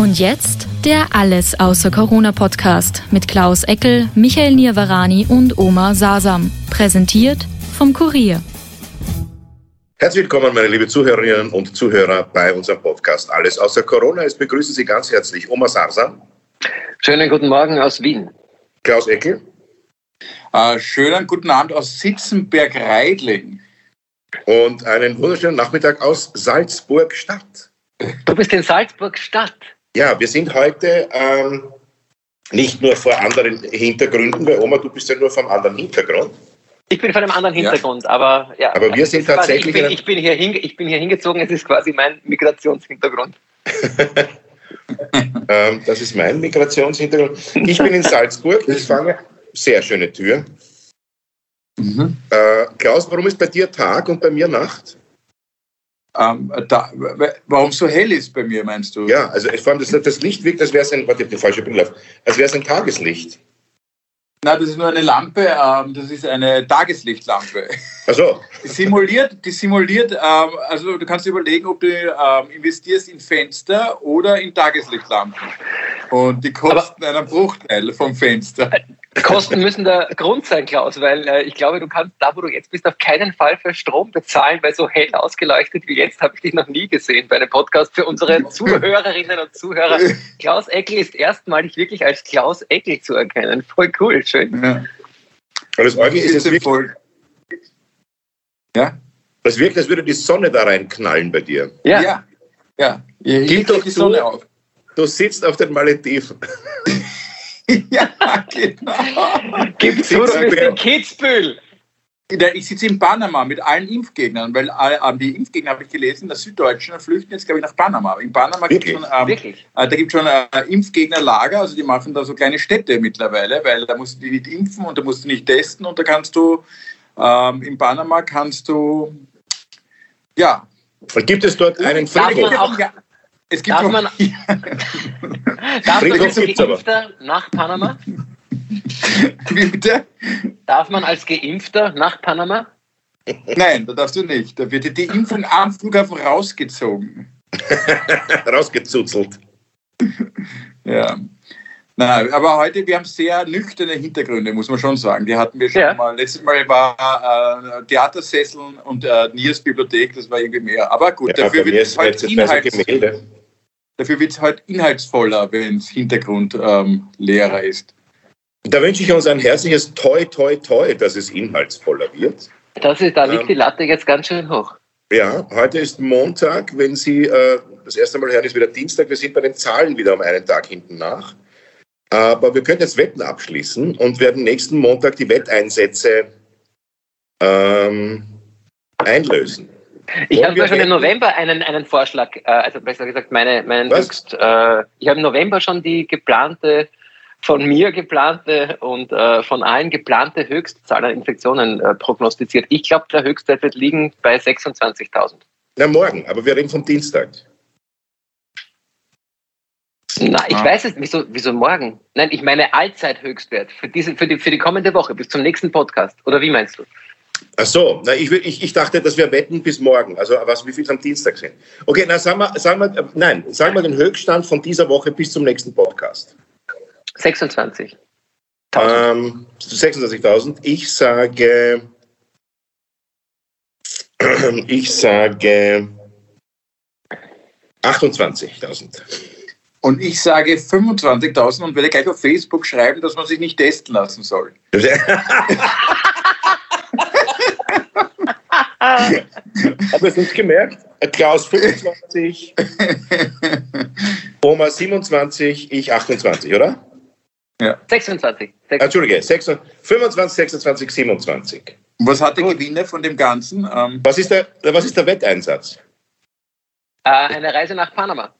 Und jetzt der Alles außer Corona Podcast mit Klaus Eckel, Michael Nirvarani und Oma Sasam. Präsentiert vom Kurier. Herzlich willkommen, meine liebe Zuhörerinnen und Zuhörer bei unserem Podcast Alles außer Corona. Es begrüßen Sie ganz herzlich Oma Sasam. Schönen guten Morgen aus Wien. Klaus Eckel. Äh, schönen guten Abend aus Sitzenberg-Reidling. Und einen wunderschönen Nachmittag aus Salzburg-Stadt. Du bist in Salzburg-Stadt. Ja, wir sind heute ähm, nicht nur vor anderen Hintergründen, weil Oma, du bist ja nur vom anderen Hintergrund. Ich bin von einem anderen Hintergrund, ja. aber ja. Aber wir sind tatsächlich. Ich bin, ich, bin hier hinge, ich bin hier hingezogen, es ist quasi mein Migrationshintergrund. ähm, das ist mein Migrationshintergrund. Ich bin in Salzburg, ich fange. Sehr schöne Tür. Mhm. Äh, Klaus, warum ist bei dir Tag und bei mir Nacht? Ähm, da, warum so hell ist bei mir, meinst du? Ja, also ich fand, das, das Licht wirkt, als wäre es ein, warte, die falsche Brille auf, als wäre es ein Tageslicht. Nein, das ist nur eine Lampe, ähm, das ist eine Tageslichtlampe. Ach so. Die simuliert, die simuliert ähm, also du kannst dir überlegen, ob du ähm, investierst in Fenster oder in Tageslichtlampen. Und die kosten Aber einen Bruchteil vom Fenster. Kosten müssen der Grund sein, Klaus, weil äh, ich glaube, du kannst da, wo du jetzt bist, auf keinen Fall für Strom bezahlen, weil so hell ausgeleuchtet wie jetzt habe ich dich noch nie gesehen bei einem Podcast für unsere Zuhörerinnen und Zuhörer. Klaus Eckel ist erstmalig wirklich als Klaus Eckel zu erkennen. Voll cool, schön. Ja. Und das Orgel ist jetzt voll. Ja? Das wirkt, als würde die Sonne da reinknallen bei dir. Ja. Ja. ja. Gib doch die Sonne auf. Du sitzt auf den Malediven. ja, genau. Gib zu, du bist in Kitzbühel. Ich sitze in Panama mit allen Impfgegnern, weil äh, die Impfgegner, habe ich gelesen, der Süddeutschen flüchten jetzt, glaube ich, nach Panama. In Panama gibt es schon, ähm, äh, da gibt's schon äh, Impfgegnerlager, also die machen da so kleine Städte mittlerweile, weil da musst du die nicht impfen und da musst du nicht testen und da kannst du, ähm, in Panama kannst du, ja. Gibt es dort einen Friedhof? Es gibt darf man, darf man als Geimpfter nach Panama? Wie bitte? Darf man als Geimpfter nach Panama? Nein, da darfst du nicht. Da wird die Impfung am Flughafen rausgezogen. Rausgezuzelt. Ja. Nein, aber heute, wir haben sehr nüchterne Hintergründe, muss man schon sagen. Die hatten wir schon ja. mal. Letztes Mal war äh, Theatersesseln und äh, Niers Bibliothek, das war irgendwie mehr. Aber gut, ja, dafür wird es heute Inhalts Dafür wird es halt inhaltsvoller, wenn es Hintergrund ähm, leerer ist. Da wünsche ich uns ein herzliches Toi, Toi, Toi, dass es inhaltsvoller wird. Das ist, da liegt ähm, die Latte jetzt ganz schön hoch. Ja, heute ist Montag. Wenn Sie äh, das erste Mal hören, ist wieder Dienstag. Wir sind bei den Zahlen wieder um einen Tag hinten nach. Aber wir können jetzt Wetten abschließen und werden nächsten Montag die Wetteinsätze ähm, einlösen. Ich habe schon im November einen, einen Vorschlag, äh, also besser gesagt, meine, meinen Höchst, äh, ich habe im November schon die geplante, von mir geplante und äh, von allen geplante Höchstzahl an Infektionen äh, prognostiziert. Ich glaube, der Höchstwert wird liegen bei 26.000. Na, morgen, aber wir reden vom Dienstag. Na, ich ah. weiß es nicht. Wieso, wieso morgen? Nein, ich meine Allzeithöchstwert für, diese, für, die, für die kommende Woche, bis zum nächsten Podcast. Oder wie meinst du? Ach so, na, ich, ich, ich dachte, dass wir wetten bis morgen, also was, wie viel am Dienstag sind. Okay, na, sagen wir, sagen wir, nein, sagen wir den Höchststand von dieser Woche bis zum nächsten Podcast. 26. Ähm, 26.000. Ich sage, ich sage 28.000. Und ich sage 25.000 und werde gleich auf Facebook schreiben, dass man sich nicht testen lassen soll. Haben wir es nicht gemerkt? Klaus 25, Oma 27, ich 28, oder? Ja. 26. 26. Entschuldige, 26, 25, 26, 27. Was hat der Gewinner von dem Ganzen? Ähm was, ist der, was ist der Wetteinsatz? Äh, eine Reise nach Panama.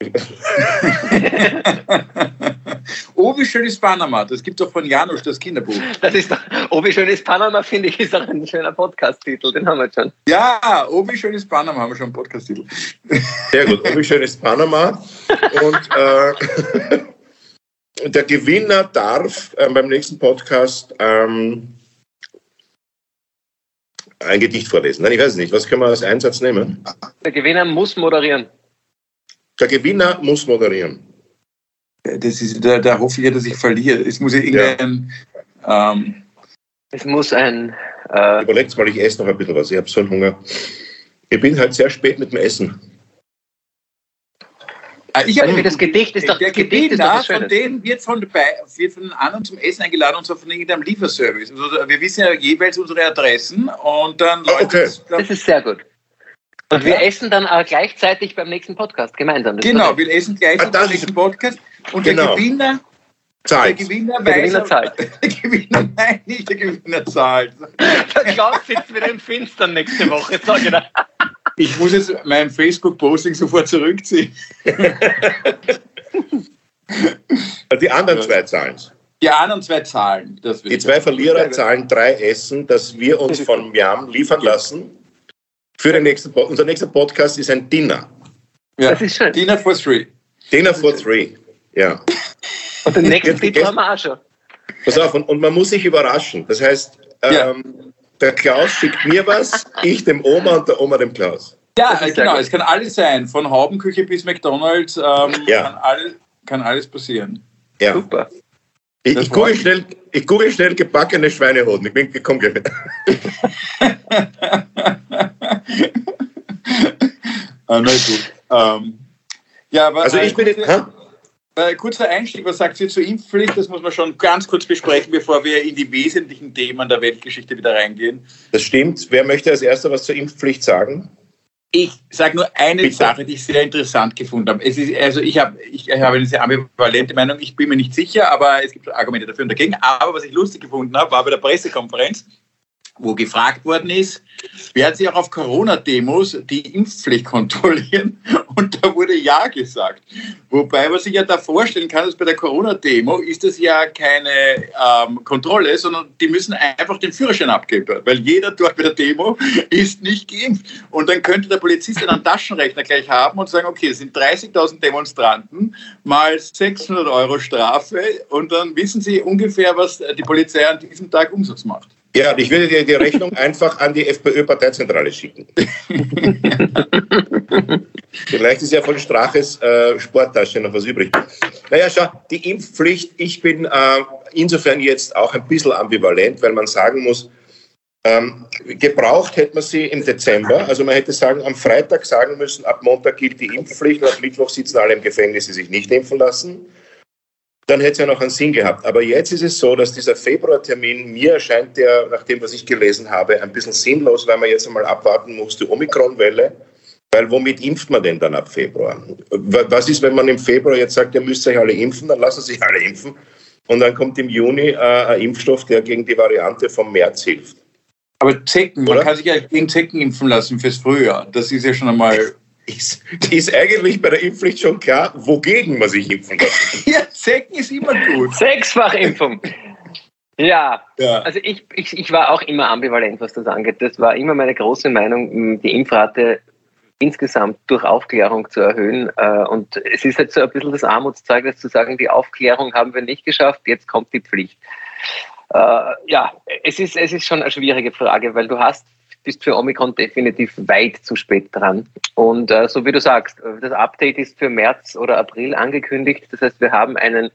oh, wie schön ist Panama. Das gibt doch von Janusz das Kinderbuch. Das ist doch, oh, wie schön ist Panama, finde ich, ist auch ein schöner Podcast-Titel. Den haben wir schon. Ja, oh, wie schön ist Panama, haben wir schon einen Podcast-Titel. Sehr gut, oh, wie schön ist Panama. Und äh, der Gewinner darf äh, beim nächsten Podcast ähm, ein Gedicht vorlesen. Nein, ich weiß es nicht. Was können wir als Einsatz nehmen? Der Gewinner muss moderieren. Der Gewinner muss moderieren. Das ist, da, da hoffe ich ja, dass ich verliere. Es muss ja irgendein. Ja. Ähm, es muss ein. Äh, Überlegt mal, ich esse noch ein bisschen was. Ich habe so einen Hunger. Ich bin halt sehr spät mit dem Essen. Ah, ich habe das Gedicht ist doch der Gedicht ist doch von denen wird von, wird von den anderen zum Essen eingeladen und zwar von irgendeinem Lieferservice. Also wir wissen ja jeweils unsere Adressen und dann oh, okay. Das ist sehr gut. Und okay. wir essen dann auch gleichzeitig beim nächsten Podcast gemeinsam. Das genau, wir essen gleichzeitig beim nächsten Podcast und genau. der Gewinner zahlt. Der Gewinner, der Gewinner zahlt. Der Gewinner, nein, nicht der Gewinner zahlt. Der Klaus sitzt wieder im Finstern nächste Woche, sag ich dir. Ich muss jetzt mein Facebook-Posting sofort zurückziehen. Die anderen zwei zahlen Die anderen zwei zahlen. Die zwei Verlierer zahlen drei Essen, das wir uns von Miam liefern lassen. Für den nächsten Unser nächster Podcast ist ein Dinner. Ja. Das ist schön. Dinner for three. Dinner for three, ja. Und den nächsten Titel haben wir auch schon. Pass auf, und, und man muss sich überraschen. Das heißt, ähm, der Klaus schickt mir was, ich dem Oma und der Oma dem Klaus. Ja, genau, es kann alles sein, von Haubenküche bis McDonalds, ähm, ja. kann, all, kann, alles passieren. Ja. Super. Ich, ich google, schnell, ich google schnell gebackene Schweinehoden. Ich bin gekommen. ah, na gut. Ähm, ja, aber also ich bin jetzt, äh, kurzer Einstieg, was sagt ihr zur Impfpflicht? Das muss man schon ganz kurz besprechen, bevor wir in die wesentlichen Themen der Weltgeschichte wieder reingehen. Das stimmt. Wer möchte als erster was zur Impfpflicht sagen? Ich sage nur eine Bitte. Sache, die ich sehr interessant gefunden habe. Ist, also ich habe ich habe eine sehr ambivalente Meinung, ich bin mir nicht sicher, aber es gibt Argumente dafür und dagegen. Aber was ich lustig gefunden habe, war bei der Pressekonferenz, wo gefragt worden ist, werden Sie auch auf Corona-Demos die Impfpflicht kontrollieren? Und da wurde Ja gesagt. Wobei man sich ja da vorstellen kann, dass bei der Corona-Demo ist das ja keine ähm, Kontrolle, sondern die müssen einfach den Führerschein abgeben, weil jeder dort bei der Demo ist nicht geimpft. Und dann könnte der Polizist einen Taschenrechner gleich haben und sagen, okay, es sind 30.000 Demonstranten mal 600 Euro Strafe und dann wissen Sie ungefähr, was die Polizei an diesem Tag Umsatz macht. Ja, ich würde dir die Rechnung einfach an die FPÖ-Parteizentrale schicken. Vielleicht ist ja von Straches äh, Sporttasche noch was übrig. Naja, schau, die Impfpflicht, ich bin äh, insofern jetzt auch ein bisschen ambivalent, weil man sagen muss, ähm, gebraucht hätte man sie im Dezember. Also man hätte sagen, am Freitag sagen müssen, ab Montag gilt die Impfpflicht und ab Mittwoch sitzen alle im Gefängnis, die sich nicht impfen lassen dann hätte es ja noch einen Sinn gehabt. Aber jetzt ist es so, dass dieser Februartermin, mir erscheint der, nach dem, was ich gelesen habe, ein bisschen sinnlos, weil man jetzt einmal abwarten muss, die Omikron-Welle. Weil womit impft man denn dann ab Februar? Was ist, wenn man im Februar jetzt sagt, ihr müsst euch alle impfen, dann lassen sich alle impfen. Und dann kommt im Juni äh, ein Impfstoff, der gegen die Variante vom März hilft. Aber Zecken, Oder? man kann sich ja gegen Zecken impfen lassen fürs Frühjahr. Das ist ja schon einmal ist, ist eigentlich bei der Impfpflicht schon klar, wogegen man sich impfen kann. ja, Zecken ist immer gut. Sechsfachimpfung. Ja, ja, also ich, ich, ich war auch immer ambivalent, was das angeht. Das war immer meine große Meinung, die Impfrate insgesamt durch Aufklärung zu erhöhen. Äh, und es ist halt so ein bisschen das Armutszeugnis zu sagen, die Aufklärung haben wir nicht geschafft, jetzt kommt die Pflicht. Äh, ja, es ist, es ist schon eine schwierige Frage, weil du hast bist für Omikron definitiv weit zu spät dran. Und äh, so wie du sagst, das Update ist für März oder April angekündigt. Das heißt, wir haben einen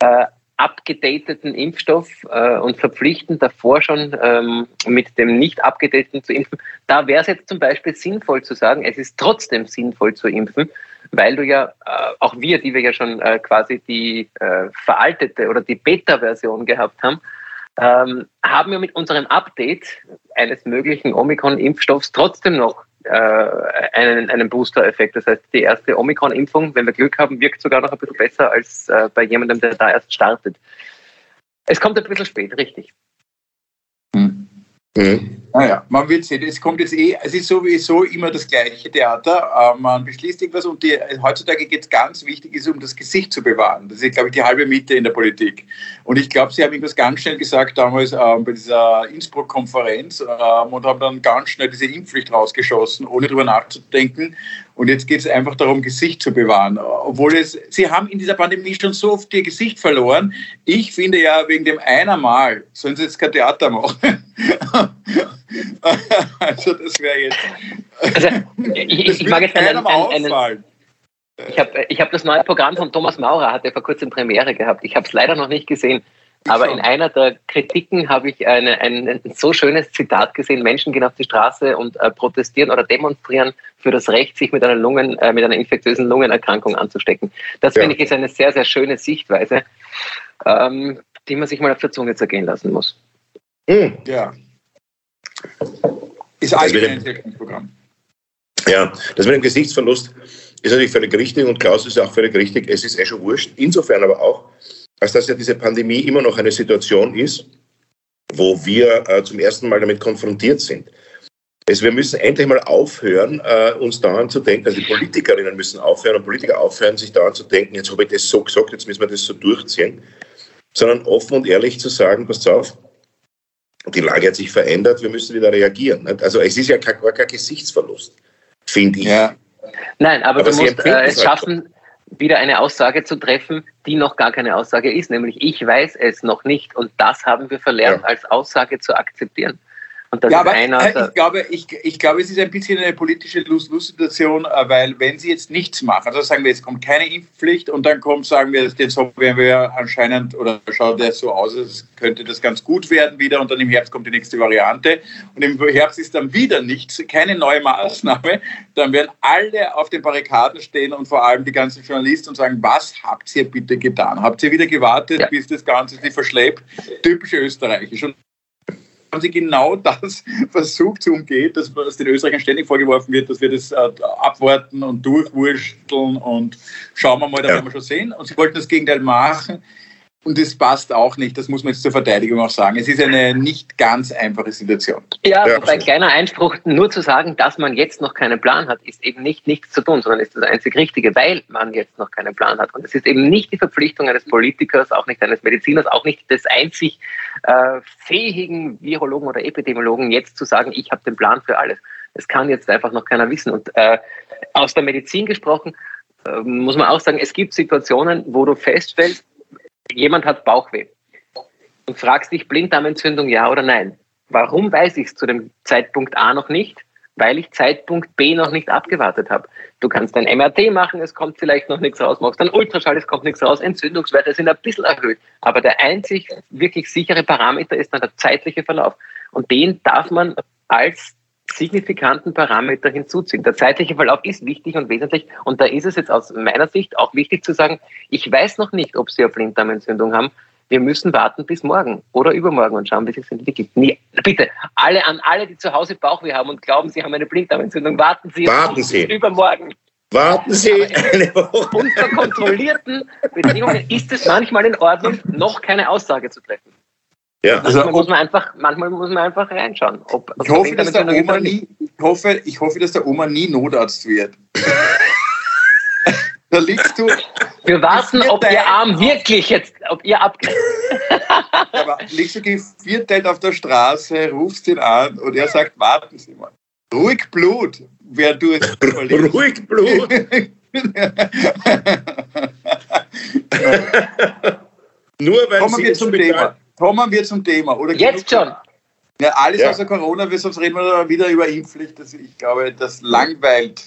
äh, abgedateten Impfstoff äh, und verpflichten davor schon ähm, mit dem nicht abgedateten zu impfen. Da wäre es jetzt zum Beispiel sinnvoll zu sagen, es ist trotzdem sinnvoll zu impfen, weil du ja, äh, auch wir, die wir ja schon äh, quasi die äh, veraltete oder die Beta-Version gehabt haben, ähm, haben wir mit unserem Update eines möglichen Omikron-Impfstoffs trotzdem noch äh, einen, einen Booster-Effekt. Das heißt, die erste Omikron-Impfung, wenn wir Glück haben, wirkt sogar noch ein bisschen besser als äh, bei jemandem, der da erst startet. Es kommt ein bisschen spät, richtig. Hm. Mhm. Naja, man wird sehen. Es kommt jetzt eh, es ist sowieso immer das gleiche Theater. Äh, man beschließt irgendwas und die, heutzutage geht es ganz wichtig, ist, um das Gesicht zu bewahren. Das ist, glaube ich, die halbe Miete in der Politik. Und ich glaube, Sie haben irgendwas ganz schnell gesagt damals äh, bei dieser Innsbruck-Konferenz äh, und haben dann ganz schnell diese Impfpflicht rausgeschossen, ohne darüber nachzudenken. Und jetzt geht es einfach darum, Gesicht zu bewahren. Obwohl es, Sie haben in dieser Pandemie schon so oft Ihr Gesicht verloren. Ich finde ja, wegen dem einer Mal sollen Sie jetzt kein Theater machen. also das wäre jetzt. Also, ich, ich mag jetzt einen, einen, einen ich habe ich hab das neue Programm von Thomas Maurer, hat er vor kurzem Premiere gehabt. Ich habe es leider noch nicht gesehen. Aber in einer der Kritiken habe ich eine, ein, ein, so schönes Zitat gesehen: Menschen gehen auf die Straße und äh, protestieren oder demonstrieren für das Recht, sich mit einer, Lungen, äh, mit einer infektiösen Lungenerkrankung anzustecken. Das ja. finde ich ist eine sehr, sehr schöne Sichtweise, ähm, die man sich mal auf der Zunge zergehen lassen muss. Mhm. Ja, ist allgemein ein Programm. Ja, das mit dem Gesichtsverlust ist natürlich völlig richtig und Klaus ist auch völlig richtig. Es ist eh schon wurscht. Insofern aber auch, als dass ja diese Pandemie immer noch eine Situation ist, wo wir äh, zum ersten Mal damit konfrontiert sind. Also wir müssen endlich mal aufhören, äh, uns daran zu denken, also die Politikerinnen müssen aufhören und Politiker aufhören, sich daran zu denken, jetzt habe ich das so gesagt, jetzt müssen wir das so durchziehen, sondern offen und ehrlich zu sagen, passt auf, die Lage hat sich verändert, wir müssen wieder reagieren. Also es ist ja gar kein Gesichtsverlust, finde ich. Ja. Nein, aber, aber du musst äh, es halt schaffen, wieder eine Aussage zu treffen, die noch gar keine Aussage ist, nämlich ich weiß es noch nicht und das haben wir verlernt, ja. als Aussage zu akzeptieren. Und das ja, aber einer, ich, glaube, ich, ich glaube, es ist ein bisschen eine politische Lose-Lose-Situation, äh, weil wenn sie jetzt nichts machen, also sagen wir, es kommt keine Impfpflicht und dann kommt, sagen wir, den Sommer werden wir anscheinend, oder schaut der so aus, als könnte das ganz gut werden wieder und dann im Herbst kommt die nächste Variante und im Herbst ist dann wieder nichts, keine neue Maßnahme, dann werden alle auf den Barrikaden stehen und vor allem die ganzen Journalisten und sagen, was habt ihr bitte getan? Habt ihr wieder gewartet, ja. bis das Ganze sich verschleppt? Typisch österreichisch. Und haben sie genau das versucht zu umgehen, dass was den Österreichern ständig vorgeworfen wird, dass wir das äh, abwarten und durchwursteln und schauen wir mal, da ja. werden wir schon sehen. Und sie wollten das Gegenteil machen. Und das passt auch nicht, das muss man jetzt zur Verteidigung auch sagen. Es ist eine nicht ganz einfache Situation. Ja, ja. wobei kleiner Einspruch, nur zu sagen, dass man jetzt noch keinen Plan hat, ist eben nicht nichts zu tun, sondern ist das einzig Richtige, weil man jetzt noch keinen Plan hat. Und es ist eben nicht die Verpflichtung eines Politikers, auch nicht eines Mediziners, auch nicht des einzig äh, fähigen Virologen oder Epidemiologen, jetzt zu sagen, ich habe den Plan für alles. Das kann jetzt einfach noch keiner wissen. Und äh, aus der Medizin gesprochen, äh, muss man auch sagen, es gibt Situationen, wo du feststellst, jemand hat Bauchweh und fragst dich Blinddarmentzündung ja oder nein. Warum weiß ich es zu dem Zeitpunkt A noch nicht? Weil ich Zeitpunkt B noch nicht abgewartet habe. Du kannst ein MRT machen, es kommt vielleicht noch nichts raus, machst dann Ultraschall, es kommt nichts raus, Entzündungswerte sind ein bisschen erhöht. Aber der einzig wirklich sichere Parameter ist dann der zeitliche Verlauf. Und den darf man als signifikanten Parameter hinzuziehen. Der zeitliche Verlauf ist wichtig und wesentlich und da ist es jetzt aus meiner Sicht auch wichtig zu sagen, ich weiß noch nicht, ob Sie eine Blinddarmentzündung haben. Wir müssen warten bis morgen oder übermorgen und schauen, wie sich entwickelt. Nee, bitte, alle an alle, die zu Hause Bauchweh haben und glauben, sie haben eine Blinddarmentzündung, warten Sie, warten Sie. übermorgen. Warten Sie eine Woche. Unter kontrollierten Bedingungen ist es manchmal in Ordnung, noch keine Aussage zu treffen. Ja. Also manchmal, muss man einfach, manchmal muss man einfach reinschauen. Ob, ich, hoffe, dass der Oma nie, ich, hoffe, ich hoffe, dass der Oma nie Notarzt wird. da liegst du. Wir warten, ob ihr Arm wirklich jetzt, ob ihr ab. aber liegst du gevierteilt auf der Straße, rufst ihn an und er sagt, warten Sie mal. Ruhig Blut, wer du es Ruhig Blut. Nur weil Kommen Sie wir zum Thema. Kommen wir zum Thema. Oder Jetzt schon. Ja, alles ja. außer Corona, sonst reden wir wieder über Impfpflicht. Das, ich glaube, das langweilt.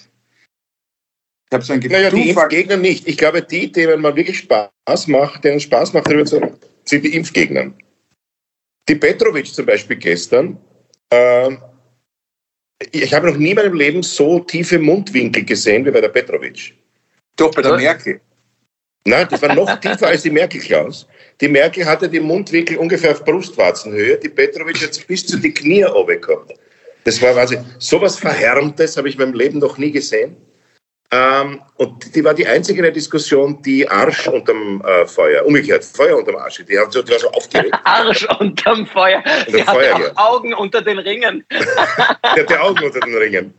Ich habe so ein Gefühl. Naja, die Impfgegner nicht. Ich glaube, die, denen man wirklich Spaß macht, denen Spaß macht, sind die Impfgegner. Die Petrovic zum Beispiel gestern, äh, ich habe noch nie in meinem Leben so tiefe Mundwinkel gesehen wie bei der Petrovic. Doch, bei der Merkel. Nein, das war noch tiefer als die Merkel, Klaus. Die Merkel hatte die Mundwinkel ungefähr auf Brustwarzenhöhe, die Petrovic hat bis zu die Knie oben gehabt. Das war quasi sowas Verhärmtes, habe ich in meinem Leben noch nie gesehen. Ähm, und die war die einzige Diskussion, die Arsch unterm äh, Feuer, umgekehrt, Feuer unterm Arsch, die, hat so, die war so aufgeregt. Arsch unterm Feuer. Unter die Feuer, hatte auch Augen unter den Ringen. die hatte Augen unter den Ringen.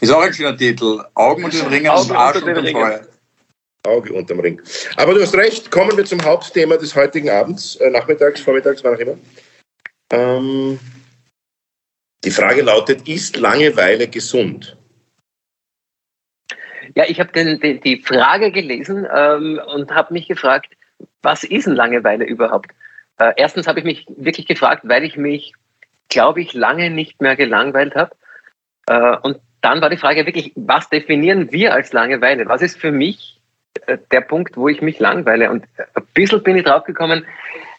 Ist auch ein schöner Titel. Augen unter den Ringen Augen und Arsch unter dem Feuer. Auge unterm Ring. Aber du hast recht, kommen wir zum Hauptthema des heutigen Abends, äh, nachmittags, vormittags, wann auch immer. Ähm, die Frage lautet, ist Langeweile gesund? Ja, ich habe die Frage gelesen ähm, und habe mich gefragt, was ist denn Langeweile überhaupt? Äh, erstens habe ich mich wirklich gefragt, weil ich mich, glaube ich, lange nicht mehr gelangweilt habe. Äh, und dann war die Frage wirklich, was definieren wir als Langeweile? Was ist für mich der Punkt, wo ich mich langweile? Und ein bisschen bin ich draufgekommen,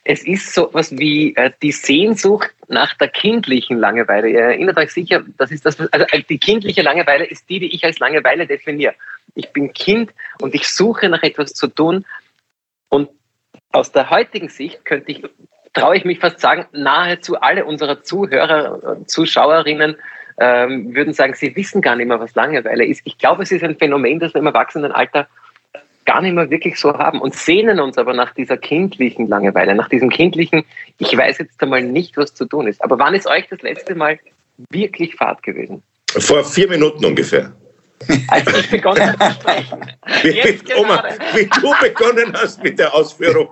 es ist so etwas wie äh, die Sehnsucht nach der kindlichen Langeweile. Ihr erinnert euch sicher, das ist das, also äh, die kindliche Langeweile ist die, die ich als Langeweile definiere. Ich bin Kind und ich suche nach etwas zu tun. Und aus der heutigen Sicht könnte ich, traue ich mich fast sagen, nahezu alle unserer Zuhörer, Zuschauerinnen ähm, würden sagen, sie wissen gar nicht mehr, was Langeweile ist. Ich glaube, es ist ein Phänomen, das wir im Erwachsenenalter gar nicht mehr wirklich so haben und sehnen uns aber nach dieser kindlichen Langeweile, nach diesem kindlichen, ich weiß jetzt einmal nicht, was zu tun ist. Aber wann ist euch das letzte Mal wirklich Fahrt gewesen? Vor vier Minuten ungefähr. Als ich begonnen habe zu sprechen. Wie, Oma, wie du begonnen hast mit der Ausführung.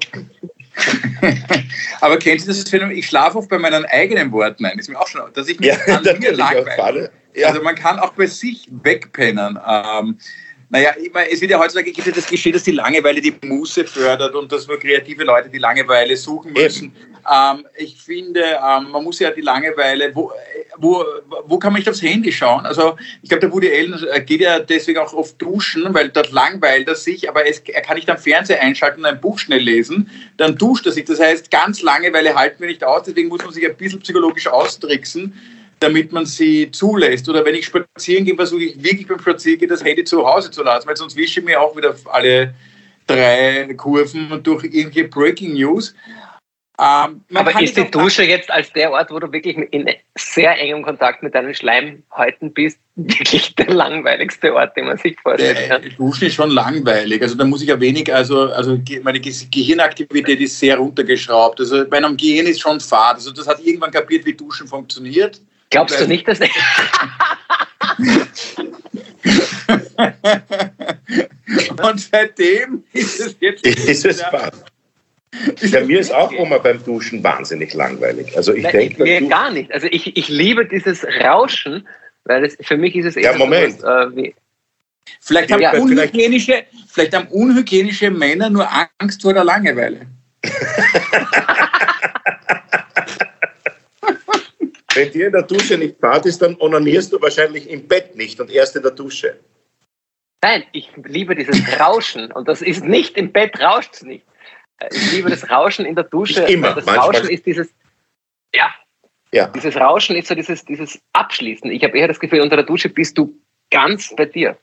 Aber kennst du das Phänomen? Ich schlafe oft bei meinen eigenen Worten ein. Das ist mir auch schon, dass ich mich ja, an mir langweile. Ja. Also man kann auch bei sich wegpennen. Ähm, naja, ich meine, es wird ja heutzutage gibt ja das Klischee, dass die Langeweile die Muße fördert und dass nur kreative Leute die Langeweile suchen müssen. Ähm, ich finde, ähm, man muss ja die Langeweile, wo, wo, wo kann man nicht aufs Handy schauen? Also ich glaube, der Woody Allen äh, geht ja deswegen auch oft duschen, weil dort langweilt er sich, aber es, er kann nicht am Fernseher einschalten und ein Buch schnell lesen, dann duscht er sich. Das heißt, ganz Langeweile halten wir nicht aus, deswegen muss man sich ein bisschen psychologisch austricksen damit man sie zulässt. Oder wenn ich spazieren gehe, versuche ich wirklich beim Spaziergehen das Handy zu Hause zu lassen, weil sonst wische ich mir auch wieder alle drei Kurven durch irgendwelche Breaking News. Ähm, Aber ist die Dusche jetzt als der Ort, wo du wirklich in sehr engem Kontakt mit deinen Schleimhäuten bist, wirklich der langweiligste Ort, den man sich vorstellen kann? Duschen ist schon langweilig. Also da muss ich ja wenig, also, also meine Gehirnaktivität ist sehr runtergeschraubt. Also meinem Gehirn ist schon fad. Also das hat irgendwann kapiert, wie Duschen funktioniert. Glaubst du nicht, dass... Und seitdem ist es jetzt... Ist es fad. Ja, mir ist auch immer beim Duschen wahnsinnig langweilig. Also ich denke, mir gar nicht. Also ich, ich liebe dieses Rauschen, weil es, für mich ist es eher ja, Moment. So was, äh, vielleicht, haben ja, unhygienische, vielleicht haben unhygienische Männer nur Angst vor der Langeweile. Wenn dir in der Dusche nicht fad ist, dann onanierst du wahrscheinlich im Bett nicht und erst in der Dusche. Nein, ich liebe dieses Rauschen und das ist nicht im Bett, rauscht es nicht. Ich liebe das Rauschen in der Dusche. immer. Das Rauschen ist dieses, ja, ja. Dieses Rauschen ist so dieses, dieses Abschließen. Ich habe eher das Gefühl, unter der Dusche bist du ganz bei dir.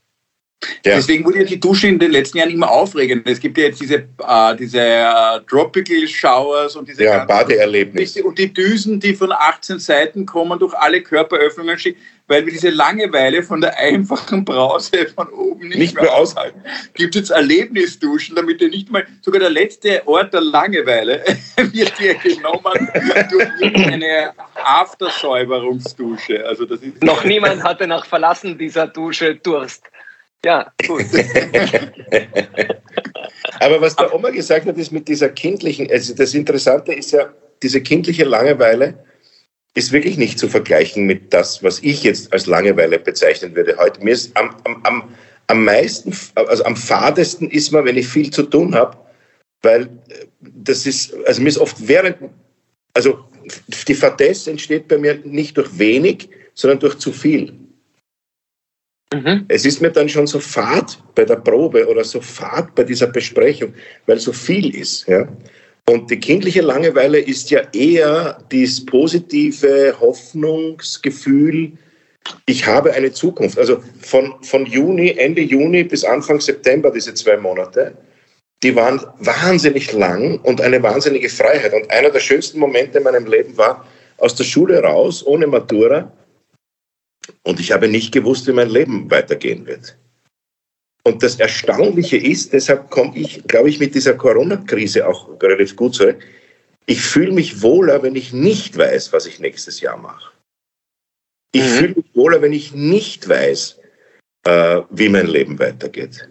Ja. Deswegen wurde ja die Dusche in den letzten Jahren immer aufregender. Es gibt ja jetzt diese, äh, diese äh, Tropical Showers und diese ja, Badeerlebnisse. Und die Düsen, die von 18 Seiten kommen, durch alle Körperöffnungen schicken, weil wir diese Langeweile von der einfachen Brause von oben nicht, nicht mehr, mehr aushalten. Gibt es jetzt Erlebnisduschen, damit ihr nicht mal, sogar der letzte Ort der Langeweile wird hier genommen durch eine Aftersäuberungsdusche. Also das ist Noch niemand hatte nach Verlassen dieser Dusche Durst. Ja, gut. Aber was der Oma gesagt hat, ist mit dieser kindlichen, also das Interessante ist ja, diese kindliche Langeweile ist wirklich nicht zu vergleichen mit das, was ich jetzt als Langeweile bezeichnen würde heute. Mir ist am, am, am, am meisten, also am fadesten ist man, wenn ich viel zu tun habe, weil das ist, also mir ist oft während, also die Fadesse entsteht bei mir nicht durch wenig, sondern durch zu viel. Mhm. Es ist mir dann schon so fad bei der Probe oder so fad bei dieser Besprechung, weil so viel ist. Ja? Und die kindliche Langeweile ist ja eher das positive Hoffnungsgefühl, ich habe eine Zukunft. Also von, von Juni, Ende Juni bis Anfang September, diese zwei Monate, die waren wahnsinnig lang und eine wahnsinnige Freiheit. Und einer der schönsten Momente in meinem Leben war, aus der Schule raus, ohne Matura, und ich habe nicht gewusst, wie mein Leben weitergehen wird. Und das Erstaunliche ist, deshalb komme ich, glaube ich, mit dieser Corona-Krise auch relativ gut zurück. Ich fühle mich wohler, wenn ich nicht weiß, was ich nächstes Jahr mache. Ich mhm. fühle mich wohler, wenn ich nicht weiß, äh, wie mein Leben weitergeht.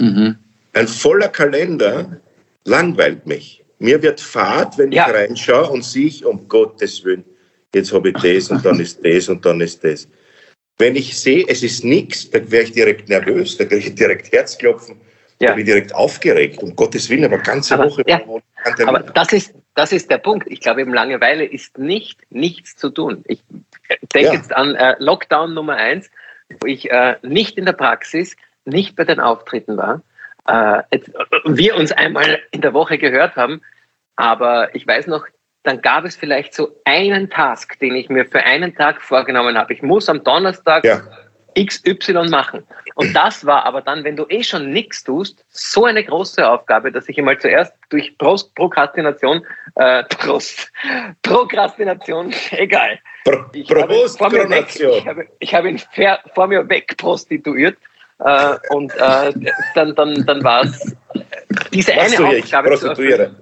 Mhm. Ein voller Kalender langweilt mich. Mir wird Fahrt, wenn ja. ich reinschaue und sehe ich, um Gottes Willen, jetzt habe ich das und dann ist das und dann ist das. Wenn ich sehe, es ist nichts, dann wäre ich direkt nervös, dann kriege ich direkt Herzklopfen, ja. dann bin ich direkt aufgeregt. Um Gottes Willen, aber ganze aber, Woche. Ja. Aber das ist, das ist der Punkt. Ich glaube, eben Langeweile ist nicht nichts zu tun. Ich denke ja. jetzt an äh, Lockdown Nummer eins, wo ich äh, nicht in der Praxis, nicht bei den Auftritten war. Äh, jetzt, wir uns einmal in der Woche gehört haben, aber ich weiß noch, dann gab es vielleicht so einen Task, den ich mir für einen Tag vorgenommen habe. Ich muss am Donnerstag ja. XY machen. Und das war aber dann, wenn du eh schon nichts tust, so eine große Aufgabe, dass ich einmal zuerst durch Prost Prokrastination, äh, Prost, Prokrastination, egal. Pro, ich habe, ich habe ihn vor mir weg prostituiert. Äh, und äh, dann, dann, dann war es diese eine Aufgabe. Ich prostituiere.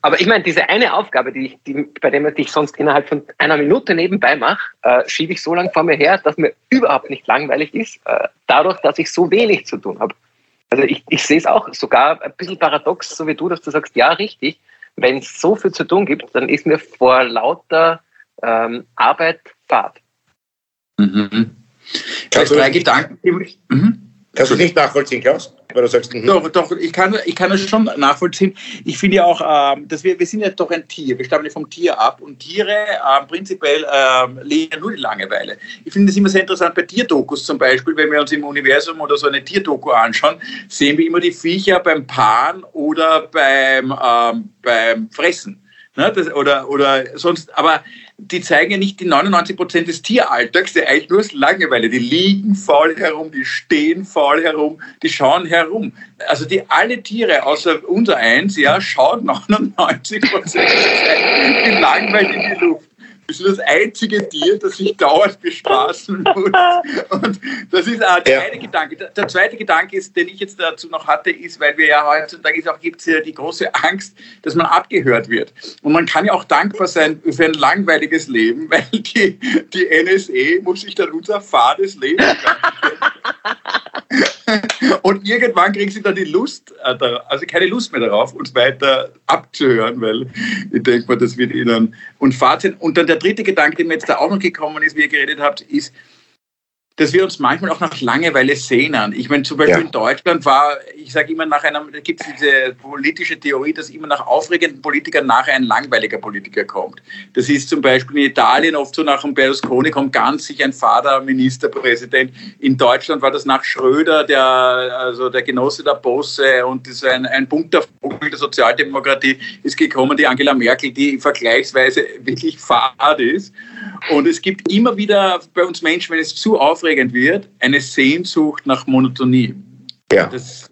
Aber ich meine, diese eine Aufgabe, die ich, die, bei der ich sonst innerhalb von einer Minute nebenbei mache, äh, schiebe ich so lange vor mir her, dass mir überhaupt nicht langweilig ist, äh, dadurch, dass ich so wenig zu tun habe. Also ich, ich sehe es auch sogar ein bisschen paradox, so wie du, dass du sagst, ja, richtig, wenn es so viel zu tun gibt, dann ist mir vor lauter ähm, Arbeit Fahrt. Mhm. Kannst du drei Gedanken. Mhm. Kannst du nicht nachvollziehen, Klaus? Weil du sagst, mhm. doch, doch, ich kann, ich kann das schon nachvollziehen. Ich finde ja auch, ähm, dass wir, wir sind ja doch ein Tier. Wir stammen ja vom Tier ab und Tiere ähm, prinzipiell ähm, leben ja nur die Langeweile. Ich finde das immer sehr interessant bei Tierdokus zum Beispiel, wenn wir uns im Universum oder so eine Tierdoku anschauen, sehen wir immer die Viecher beim Paaren oder beim, ähm, beim Fressen. Ne, das, oder, oder sonst, aber die zeigen ja nicht die 99 Prozent des Tieralltags, die eigentlich nur das Langeweile. Die liegen faul herum, die stehen faul herum, die schauen herum. Also die alle Tiere außer unser eins, ja, schauen 99 Prozent gelangweilt in die Luft bist du das einzige Tier, das sich dauernd bespaßen muss. Und das ist auch der ja. eine Gedanke. Der zweite Gedanke ist, den ich jetzt dazu noch hatte, ist, weil wir ja heutzutage auch gibt es ja die große Angst, dass man abgehört wird. Und man kann ja auch dankbar sein für ein langweiliges Leben, weil die, die NSA muss sich dann unser fades Leben Und irgendwann kriegen sie dann die Lust, äh, also keine Lust mehr darauf, uns weiter abzuhören, weil ich denke mal, das wird ihnen und Fazit. Und dann der dritte Gedanke, der mir jetzt da auch noch gekommen ist, wie ihr geredet habt, ist, dass wir uns manchmal auch nach Langeweile sehnen. Ich meine, zum Beispiel ja. in Deutschland war, ich sage immer nach einem, da gibt es diese politische Theorie, dass immer nach aufregenden Politikern nachher ein langweiliger Politiker kommt. Das ist zum Beispiel in Italien oft so nach dem Berlusconi kommt ganz sicher ein Vater-Ministerpräsident. In Deutschland war das nach Schröder, der, also der Genosse der Bosse und das ein, ein bunter Vogel der Sozialdemokratie ist gekommen, die Angela Merkel, die vergleichsweise wirklich fad ist. Und es gibt immer wieder bei uns Menschen, wenn es zu aufregend wird, eine Sehnsucht nach Monotonie. Ja. Das,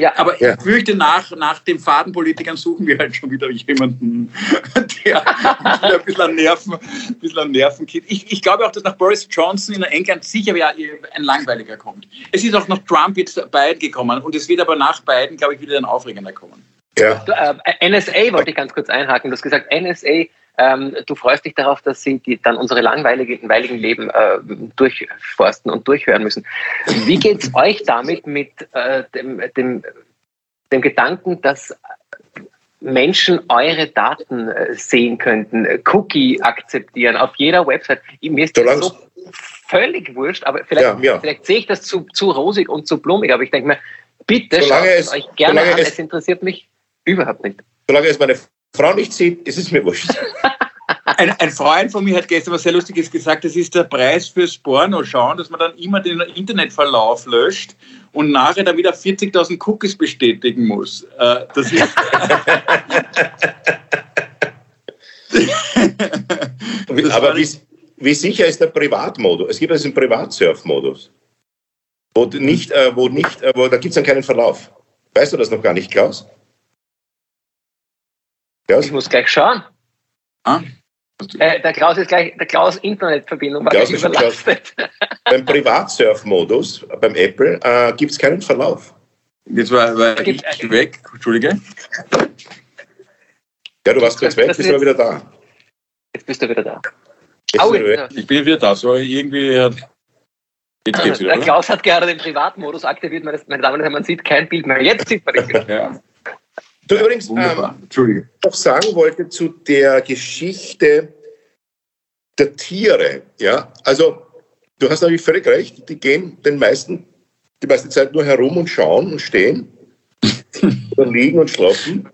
ja, aber ja. ich fürchte, nach, nach den Fadenpolitikern suchen wir halt schon wieder jemanden, der, der ein bisschen an Nerven, ein bisschen an Nerven geht. Ich, ich glaube auch, dass nach Boris Johnson in England sicher ein langweiliger kommt. Es ist auch nach Trump jetzt Biden gekommen und es wird aber nach Biden, glaube ich, wieder ein aufregender kommen. Ja. Du, äh, NSA wollte ich ganz kurz einhaken. Du hast gesagt, NSA ähm, du freust dich darauf, dass sie die, dann unsere langweiligen weiligen Leben äh, durchforsten und durchhören müssen. Wie geht es euch damit mit äh, dem, dem, dem Gedanken, dass Menschen eure Daten äh, sehen könnten, Cookie akzeptieren auf jeder Website? Mir ist das so völlig wurscht, aber vielleicht, ja, ja. vielleicht sehe ich das zu, zu rosig und zu blumig, aber ich denke mir, bitte schaut es euch gerne an, es, es interessiert mich überhaupt nicht. Solange es meine Frau nicht sieht, ist es mir wurscht. Ein, ein, Freund von mir hat gestern was sehr Lustiges gesagt, das ist der Preis fürs Porno schauen, dass man dann immer den Internetverlauf löscht und nachher dann wieder 40.000 Cookies bestätigen muss. Äh, das ist Aber wie, wie, sicher ist der Privatmodus? Es gibt also einen Privatsurf-Modus, wo nicht, äh, wo nicht, äh, wo, da gibt es dann keinen Verlauf. Weißt du das noch gar nicht, Klaus? Klaus? Ich muss gleich schauen. Ah? Äh, der Klaus ist gleich, der Klaus Internetverbindung war Klaus überlastet. beim Privatsurf-Modus, beim Apple, äh, gibt es keinen Verlauf. Jetzt war, war ich weg, Entschuldige. Ja, du warst kurz weg, bist aber wieder da. Jetzt bist du wieder da. Au, ich bin wieder da, so irgendwie. Jetzt geht's wieder, Der Klaus hat gerade den Privatmodus aktiviert, meine Damen und Herren, man sieht kein Bild mehr. Jetzt sieht man das wieder. ja. Du übrigens, ähm, Entschuldige. noch sagen wollte zu der Geschichte der Tiere. Ja, also du hast natürlich völlig recht. Die gehen den meisten, die meiste Zeit nur herum und schauen und stehen oder liegen und schlafen.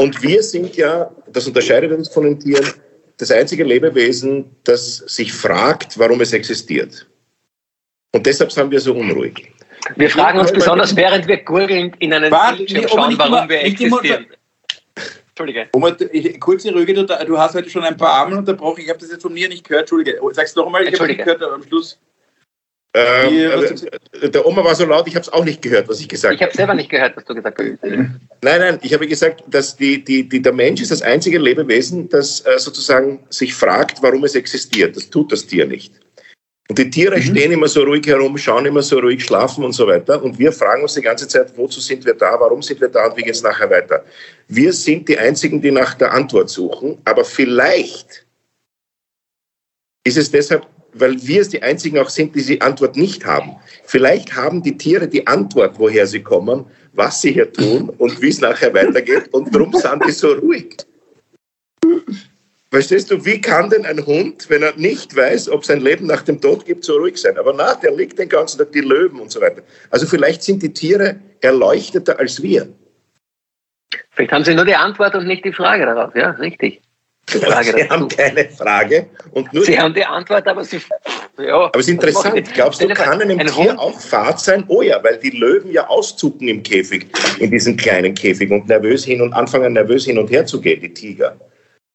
Und wir sind ja, das unterscheidet uns von den Tieren, das einzige Lebewesen, das sich fragt, warum es existiert. Und deshalb sind wir so unruhig. Wir fragen uns besonders, während wir gurgelnd in einen Bildschirm schauen, warum immer, wir existieren. Entschuldige. Oma, ich, kurze Rüge, du, du, hast heute schon ein paar Armen unterbrochen. Ich habe das jetzt von mir nicht gehört. Entschuldige. Sag's noch einmal, ich habe nicht gehört am Schluss. Ähm, äh, der Oma war so laut, ich habe es auch nicht gehört, was ich gesagt habe. Ich habe selber nicht gehört, was du gesagt hast. Nein, nein, ich habe gesagt, dass die, die, die, der Mensch ist das einzige Lebewesen, das äh, sozusagen sich fragt, warum es existiert. Das tut das Tier nicht. Und die Tiere mhm. stehen immer so ruhig herum, schauen immer so ruhig, schlafen und so weiter. Und wir fragen uns die ganze Zeit, wozu sind wir da, warum sind wir da und wie geht es nachher weiter. Wir sind die Einzigen, die nach der Antwort suchen. Aber vielleicht ist es deshalb, weil wir es die Einzigen auch sind, die die Antwort nicht haben. Vielleicht haben die Tiere die Antwort, woher sie kommen, was sie hier tun und wie es nachher weitergeht. Und darum sind die so ruhig. Verstehst du, wie kann denn ein Hund, wenn er nicht weiß, ob sein Leben nach dem Tod gibt, so ruhig sein? Aber nach, der liegt den ganzen Tag die Löwen und so weiter. Also vielleicht sind die Tiere erleuchteter als wir. Vielleicht haben sie nur die Antwort und nicht die Frage darauf, ja, richtig. sie dazu. haben keine Frage und nur Sie die haben die Antwort, aber sie. Ja, aber es ist interessant. Glaubst du, kann einem ein Tier Hund? auch Fahrt sein? Oh ja, weil die Löwen ja auszucken im Käfig, in diesem kleinen Käfig und nervös hin und anfangen nervös hin und her zu gehen, die Tiger.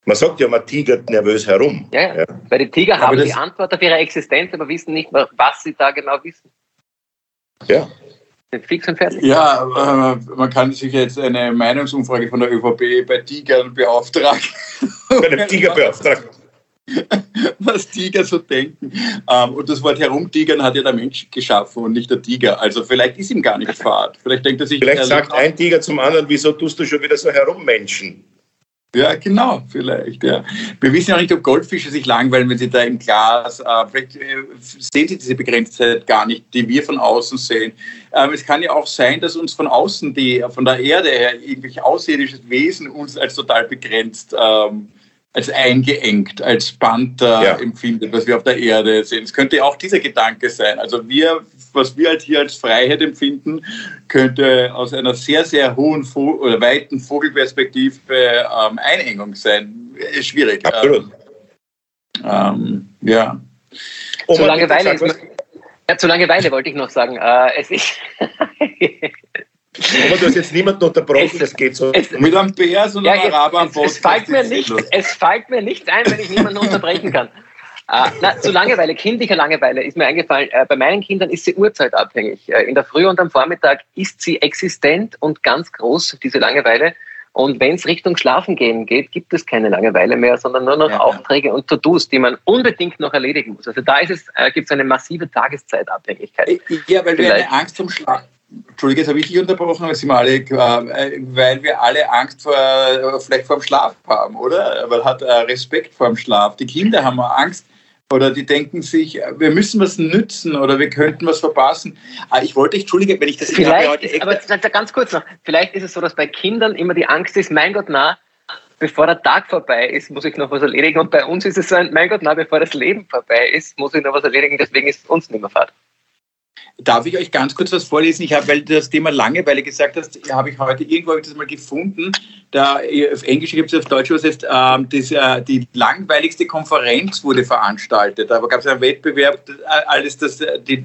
Man sagt ja, man tigert nervös herum. Ja, ja. Weil die Tiger haben die Antwort auf ihre Existenz, aber wissen nicht, was sie da genau wissen. Ja. Sind fix und fertig. Ja, äh, man kann sich jetzt eine Meinungsumfrage von der ÖVP bei Tigern beauftragen. Bei einem Tiger beauftragen. was Tiger so denken. Ähm, und das Wort Herumtigern hat ja der Mensch geschaffen und nicht der Tiger. Also vielleicht ist ihm gar nicht Fahrt. Vielleicht denkt er sich. Vielleicht sagt ein Tiger zum anderen, wieso tust du schon wieder so herummenschen? Ja, genau, vielleicht. Ja. Wir wissen ja nicht, ob Goldfische sich langweilen, wenn sie da im Glas, äh, vielleicht äh, sehen sie diese Begrenztheit gar nicht, die wir von außen sehen. Ähm, es kann ja auch sein, dass uns von außen, die, von der Erde her, irgendwelche außerirdisches Wesen uns als total begrenzt ähm, als eingeengt, als Band ja. empfindet, was wir auf der Erde sehen. Es könnte auch dieser Gedanke sein. Also wir, was wir halt hier als Freiheit empfinden, könnte aus einer sehr, sehr hohen Vo oder weiten Vogelperspektive ähm, Einengung sein. Schwierig. Absolut. Ähm, ja. Oh, zu Langeweile, ist, ja, zu Langeweile wollte ich noch sagen. Äh, es ist Aber du hast jetzt niemanden unterbrochen, es, das geht so. Es, mit einem Bärs und einem ja, Araber am es, es, fällt mir nicht, es fällt mir nichts ein, wenn ich niemanden unterbrechen kann. Uh, na, zu Langeweile, kindlicher Langeweile ist mir eingefallen, uh, bei meinen Kindern ist sie uhrzeitabhängig. Uh, in der Früh und am Vormittag ist sie existent und ganz groß, diese Langeweile. Und wenn es Richtung Schlafen gehen geht, gibt es keine Langeweile mehr, sondern nur noch ja, Aufträge ja. und To-Dos, die man unbedingt noch erledigen muss. Also da ist es, äh, gibt es eine massive Tageszeitabhängigkeit. Ja, weil wir eine Angst zum Schlafen Entschuldige, jetzt habe ich dich unterbrochen, aber sind wir alle, äh, weil wir alle Angst vor, äh, vielleicht vor dem Schlaf haben, oder? Man hat äh, Respekt vor dem Schlaf. Die Kinder haben Angst oder die denken sich, wir müssen was nützen oder wir könnten was verpassen. Ah, ich wollte, entschuldige, wenn ich das vielleicht heute ist, aber ganz kurz noch, vielleicht ist es so, dass bei Kindern immer die Angst ist, mein Gott, na, bevor der Tag vorbei ist, muss ich noch was erledigen. Und bei uns ist es so ein, mein Gott, na, bevor das Leben vorbei ist, muss ich noch was erledigen, deswegen ist uns nicht mehr Fahrt. Darf ich euch ganz kurz was vorlesen? Ich habe, weil du das Thema Langeweile gesagt hast, habe ich heute irgendwo ich das mal gefunden. Da auf Englisch gibt es auf Deutsch was heißt, ähm, das, äh, die langweiligste Konferenz wurde veranstaltet. Da gab es einen Wettbewerb, äh, alles das, äh, die,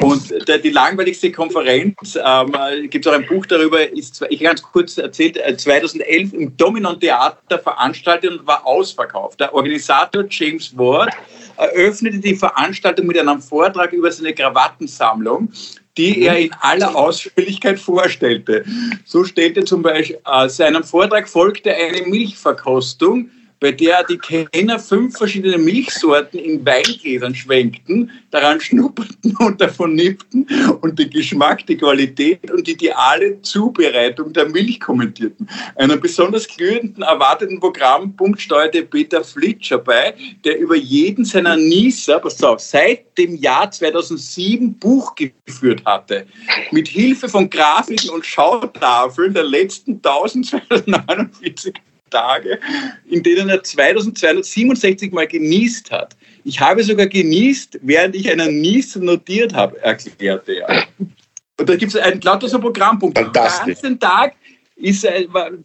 und der, die langweiligste Konferenz, ähm, gibt es auch ein Buch darüber, ist, ich ganz kurz erzählt, 2011 äh, im Dominon Theater veranstaltet und war ausverkauft. Der Organisator James Ward eröffnete die Veranstaltung mit einem Vortrag über seine Krawattensammlung, die er in aller Ausführlichkeit vorstellte. So stellte zum Beispiel äh, seinem Vortrag folgte eine Milchverkostung bei der die Kenner fünf verschiedene Milchsorten in Weingläsern schwenkten, daran schnupperten und davon nippten und den Geschmack, die Qualität und die ideale Zubereitung der Milch kommentierten. Einen besonders glühenden, erwarteten Programmpunkt steuerte Peter Flitscher bei, der über jeden seiner Nieser, pass auf, seit dem Jahr 2007 Buch geführt hatte. Mit Hilfe von Grafiken und Schautafeln der letzten 1249 Tage, in denen er 2267 Mal genießt hat. Ich habe sogar genießt, während ich einen Nies notiert habe, erklärte er. Und da gibt es einen lauter so Programmpunkt. Den ganzen Tag ist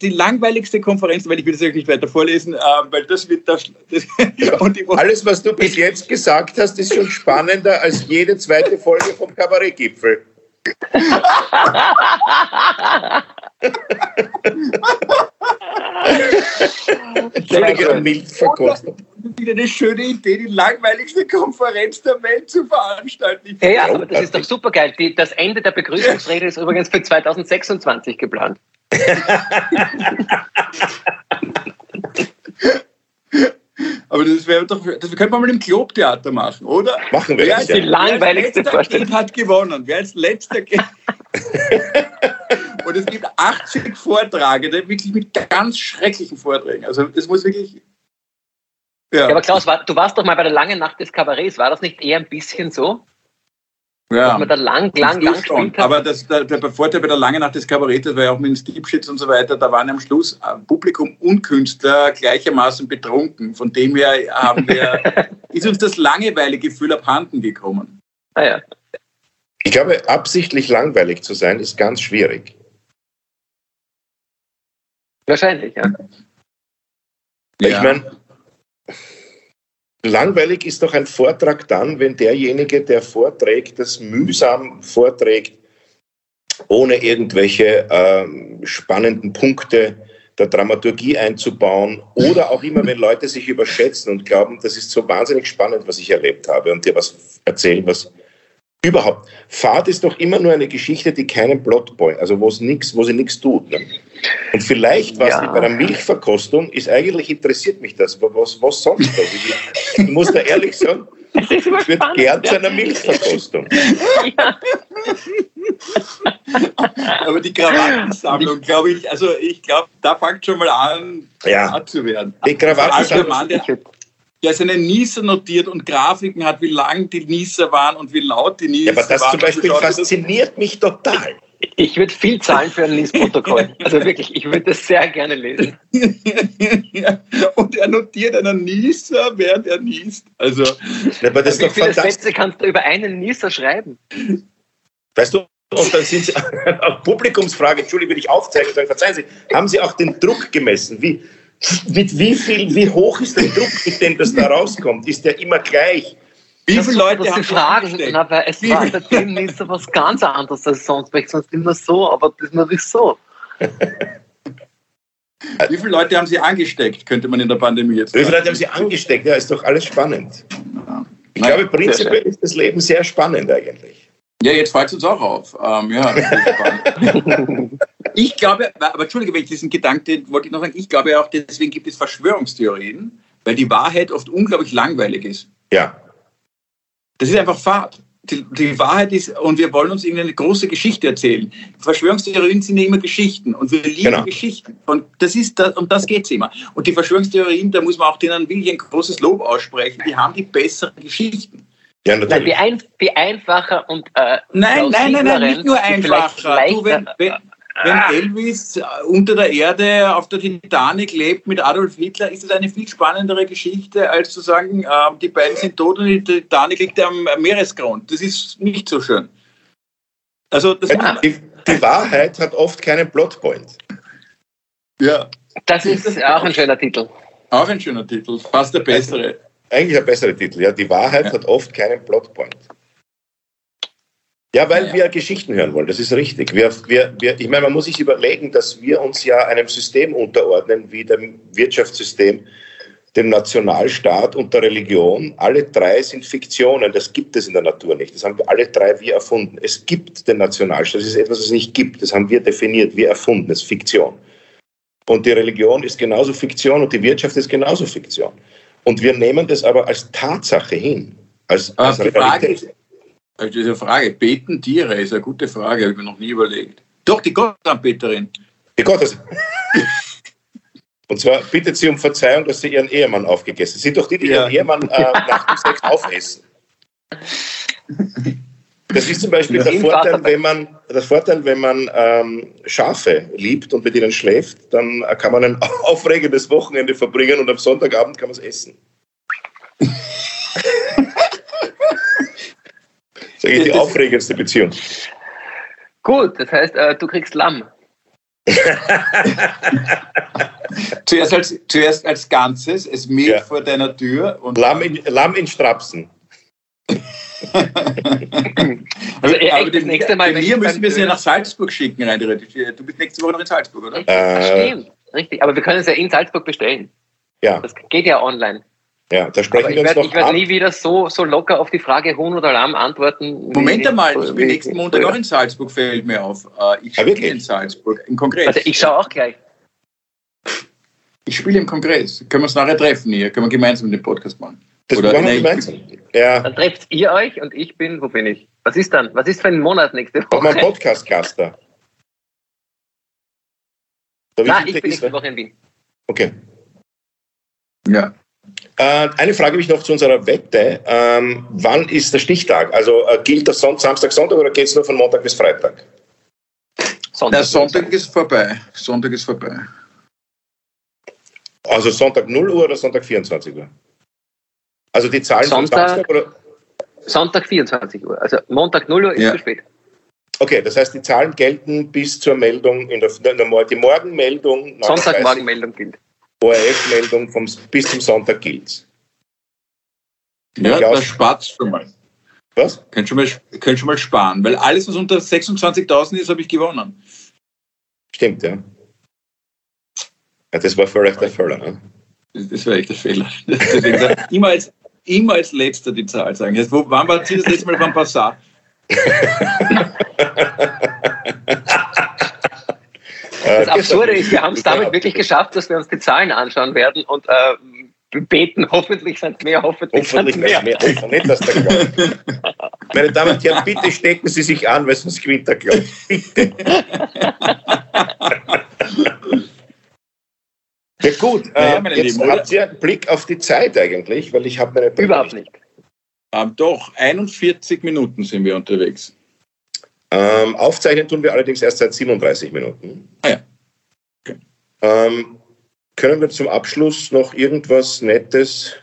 die langweiligste Konferenz, weil ich will das nicht weiter vorlesen, äh, weil das wird das. das ja, alles, was du bis jetzt gesagt hast, ist schon spannender als jede zweite Folge vom Kabarettgipfel. Entschuldige, Milchverkostung. Eine schöne Idee, die langweiligste Konferenz der Welt zu veranstalten. Ja, ja, aber das ist doch super geil. das Ende der Begrüßungsrede ist übrigens für 2026 geplant. Aber das wäre doch, das könnte man mal im Clubtheater machen, oder? Machen wir. Wer das ist die langweiligste Vorstellung. hat gewonnen. Wer als letzter. Und es gibt 80 Vortragende, wirklich mit ganz schrecklichen Vorträgen. Also das muss wirklich. Ja. ja aber Klaus, du warst doch mal bei der langen Nacht des Kabarets. War das nicht eher ein bisschen so? Ja, dass man da lang, lang, lang gespielt hat. Aber das, der, der Vorteil bei der langen Nacht des Kabaretts war ja auch mit den Steepshits und so weiter, da waren am Schluss äh, Publikum und Künstler gleichermaßen betrunken. Von dem her haben wir, ist uns das Langeweilegefühl abhanden gekommen. Ah ja. Ich glaube, absichtlich langweilig zu sein, ist ganz schwierig. Wahrscheinlich, ja. ja. Ich meine, Langweilig ist doch ein Vortrag dann, wenn derjenige, der vorträgt, das mühsam vorträgt, ohne irgendwelche äh, spannenden Punkte der Dramaturgie einzubauen oder auch immer, wenn Leute sich überschätzen und glauben, das ist so wahnsinnig spannend, was ich erlebt habe und dir was erzählen, was Überhaupt. Fahrt ist doch immer nur eine Geschichte, die keinen Plotpoint, also wo, nix, wo sie nichts tut. Ne? Und vielleicht, was ja. bei der Milchverkostung ist, eigentlich interessiert mich das, was, was sonst? Also ich, ich muss da ehrlich sagen, ich würde gern zu einer Milchverkostung. Ja. aber die Krawattensammlung, glaube ich, also ich glaube, da fängt schon mal an, ja. zu werden. Die Krawattensammlung der seine Nieser notiert und Grafiken hat, wie lang die Nieser waren und wie laut die Nieser waren. Ja, aber das waren. zum Beispiel fasziniert mich total. Ich würde viel zahlen für ein Liesprotokoll. Also wirklich, ich würde das sehr gerne lesen. ja, und er notiert einen Nieser, während er niest. Also, ja, aber das ist wie doch viele Sätze kannst du über einen Nieser schreiben? Weißt du, und dann sind Sie, auf Publikumsfrage, Entschuldigung, will ich aufzeigen, sagen, verzeihen Sie, haben Sie auch den Druck gemessen? Wie, mit wie viel, wie hoch ist der Druck, mit dem das da rauskommt? Ist der immer gleich? Wie viele Leute haben fragen, aber es war bei dem so was ganz anderes als sonst, weil ich sonst immer so, aber das ist natürlich so. Wie viele Leute haben Sie angesteckt, könnte man in der Pandemie jetzt sagen. Wie viele Leute haben Sie angesteckt? Ja, ist doch alles spannend. Ich glaube, prinzipiell ist das Leben sehr spannend eigentlich. Ja, jetzt fällt es uns auch auf. Ähm, ja, ich glaube, aber entschuldige, wenn ich diesen Gedanken wollte ich noch sagen, ich glaube auch, deswegen gibt es Verschwörungstheorien, weil die Wahrheit oft unglaublich langweilig ist. Ja. Das ist einfach Fahrt. Die, die, Wahrheit ist, und wir wollen uns irgendeine große Geschichte erzählen. Verschwörungstheorien sind ja immer Geschichten und wir lieben genau. Geschichten. Und das ist das, um das geht es immer. Und die Verschwörungstheorien, da muss man auch denen wirklich ein großes Lob aussprechen, die haben die besseren Geschichten. Ja, natürlich. Die, ein, die einfacher und äh, Nein, nein, nein, nein, nicht nur einfacher. Du, wenn, wenn, wenn ah. Elvis äh, unter der Erde auf der Titanic lebt mit Adolf Hitler, ist es eine viel spannendere Geschichte, als zu sagen, äh, die beiden sind tot und die Titanic liegt am Meeresgrund. Das ist nicht so schön. Also das ja. die, die, Wahrheit hat oft keinen Plotpoint. Ja. Das ist auch ein schöner Titel. Auch ein schöner Titel, fast der bessere. Eigentlich ein besserer Titel, ja. Die Wahrheit ja. hat oft keinen Plotpoint. Ja, weil ja. wir Geschichten hören wollen, das ist richtig. Wir, wir, wir, ich meine, man muss sich überlegen, dass wir uns ja einem System unterordnen, wie dem Wirtschaftssystem, dem Nationalstaat und der Religion. Alle drei sind Fiktionen, das gibt es in der Natur nicht. Das haben wir alle drei wir erfunden. Es gibt den Nationalstaat, das ist etwas, was es nicht gibt. Das haben wir definiert, wir erfunden, das ist Fiktion. Und die Religion ist genauso Fiktion und die Wirtschaft ist genauso Fiktion. Und wir nehmen das aber als Tatsache hin. Als, als die Frage ist, also diese Frage, beten Tiere, ist eine gute Frage, habe ich mir noch nie überlegt. Doch, die Gottesanbeterin. Die Gottes. Und zwar bittet sie um Verzeihung, dass sie ihren Ehemann aufgegessen Sie sind doch die, die ja. ihren Ehemann äh, nach dem Sex aufessen. Das ist zum Beispiel der Vorteil, wenn man, der Vorteil, wenn man ähm, Schafe liebt und mit ihnen schläft, dann kann man ein aufregendes Wochenende verbringen und am Sonntagabend kann man es essen. Das ist eigentlich die aufregendste Beziehung. Gut, das heißt, äh, du kriegst Lamm. zuerst, als, zuerst als Ganzes, es mäht ja. vor deiner Tür. Und Lamm, in, Lamm in Strapsen. also echt, aber das nächste Mal. Hier müssen wir sie ja nach Salzburg schicken, rein theoretisch. Du bist nächste Woche noch in Salzburg, oder? Äh, stimmt, richtig. Aber wir können es ja in Salzburg bestellen. Ja. Das geht ja online. Ja, da sprechen wir uns werd, noch Ich werde nie wieder so, so locker auf die Frage Huhn oder Lamm antworten. Moment einmal, ich bin nächsten Montag auch in Salzburg, fällt mir auf. Äh, ich spiele in Salzburg, im Kongress. Also ich schaue auch gleich. Ich spiele im Kongress. Können wir uns nachher treffen hier? Können wir gemeinsam den Podcast machen? Das Oder wir gemeinsam. Ja. Dann trefft ihr euch und ich bin, wo bin ich? Was ist dann? Was ist für ein Monat nächste Woche? Auch mein Podcast-Gast da. Nein, ich bin nächste Woche in Wien. Okay. Ja. Äh, eine Frage habe ich noch zu unserer Wette. Ähm, wann ist der Stichtag? Also äh, gilt das Son Samstag, Sonntag oder geht es nur von Montag bis Freitag? Sonntag, Na, Sonntag ist vorbei. Sonntag ist vorbei. Also Sonntag 0 Uhr oder Sonntag 24 Uhr? Also die Zahlen Sonntag, Samstag oder? Sonntag 24 Uhr. Also Montag 0 Uhr ist ja. zu spät. Okay, das heißt, die Zahlen gelten bis zur Meldung in der, in der die Morgenmeldung. Sonntagmorgenmeldung gilt. ORF-Meldung bis zum Sonntag gilt. Ja, das spart schon mal. Was? Könnt schon mal, könnt schon mal sparen, weil alles, was unter 26.000 ist, habe ich gewonnen. Stimmt, ja. ja das war vielleicht der Fehler. Ne? Das, das war echt der Fehler. Immer, als, immer als letzter die Zahl sagen. Jetzt, wo, wann war Sie das letzte Mal beim Passat? Das Absurde ist, wir haben es damit wirklich geschafft, dass wir uns die Zahlen anschauen werden und äh, beten, hoffentlich sind mehr, hoffentlich, hoffentlich sind mehr. mehr. Nicht, dass der Meine Damen und Herren, bitte stecken Sie sich an, weil sonst gewinnt der Glauben. Bitte. Ja gut, äh, naja, jetzt Lieben, habt ihr einen Blick auf die Zeit eigentlich, weil ich habe meine... Überhaupt nicht. Ähm, doch, 41 Minuten sind wir unterwegs. Ähm, aufzeichnen tun wir allerdings erst seit 37 Minuten. Ah ja. Okay. Ähm, können wir zum Abschluss noch irgendwas Nettes?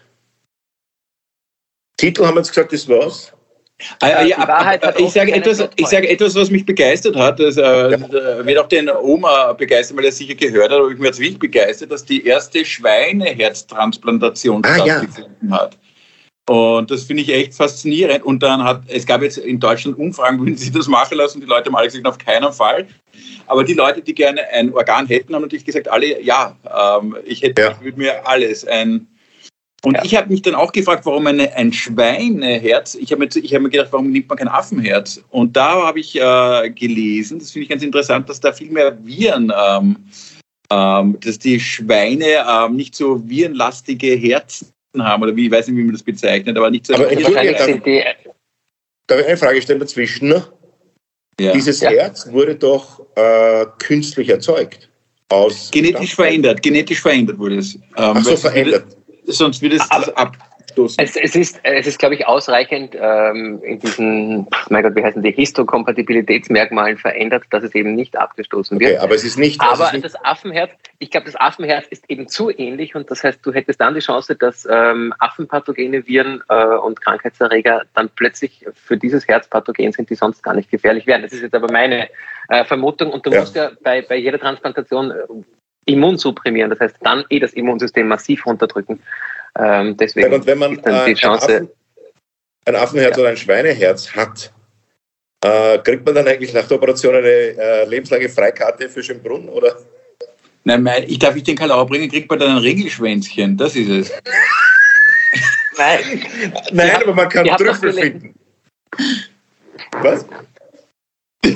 Titel haben wir jetzt gesagt, das war's. Ah, ja, ab, ich, sage etwas, ich sage etwas, was mich begeistert hat. Das äh, ja. wird auch den Oma begeistern, weil er sicher gehört hat, aber ich bin jetzt wirklich begeistert, dass die erste Schweineherztransplantation ah, stattgefunden ja. hat. Und das finde ich echt faszinierend. Und dann hat, es gab jetzt in Deutschland Umfragen, wenn sie das machen lassen, die Leute haben alle gesagt, auf keinen Fall. Aber die Leute, die gerne ein Organ hätten, haben natürlich gesagt, alle, ja, ähm, ich hätte, ja. ich würde mir alles ein, und ja. ich habe mich dann auch gefragt, warum eine, ein Schweineherz, ich habe mir, hab mir gedacht, warum nimmt man kein Affenherz? Und da habe ich äh, gelesen, das finde ich ganz interessant, dass da viel mehr Viren, ähm, ähm, dass die Schweine ähm, nicht so virenlastige Herzen haben, oder wie, ich weiß nicht, wie man das bezeichnet, aber nicht so. Aber die. Darf ich eine Frage stellen dazwischen? Ja. Dieses ja. Herz wurde doch äh, künstlich erzeugt. Aus genetisch verändert, genetisch verändert wurde es. Ähm, Ach so, verändert. Sonst wird es ab, abstoßen. Es, es, ist, es ist, glaube ich, ausreichend ähm, in diesen, mein Gott, wie heißen die, Histokompatibilitätsmerkmalen verändert, dass es eben nicht abgestoßen wird. Okay, aber es ist nicht. Aber ist nicht das Affenherz, ich glaube, das Affenherz ist eben zu ähnlich und das heißt, du hättest dann die Chance, dass ähm, Affenpathogene, Viren äh, und Krankheitserreger dann plötzlich für dieses Herz pathogen sind, die sonst gar nicht gefährlich wären. Das ist jetzt aber meine äh, Vermutung und du ja. musst ja bei, bei jeder Transplantation äh, Immun supprimieren, das heißt dann eh das Immunsystem massiv runterdrücken. Ähm, deswegen ja, und wenn man ist dann die Chance. Ein, Affen, ein Affenherz ja. oder ein Schweineherz hat, äh, kriegt man dann eigentlich nach der Operation eine äh, lebenslange Freikarte für Schönbrunn? Oder? Nein, mein, ich darf ich den Kalauer bringen, kriegt man dann ein Regelschwänzchen. Das ist es. Nein, Nein aber man kann Trüffel finden. Was?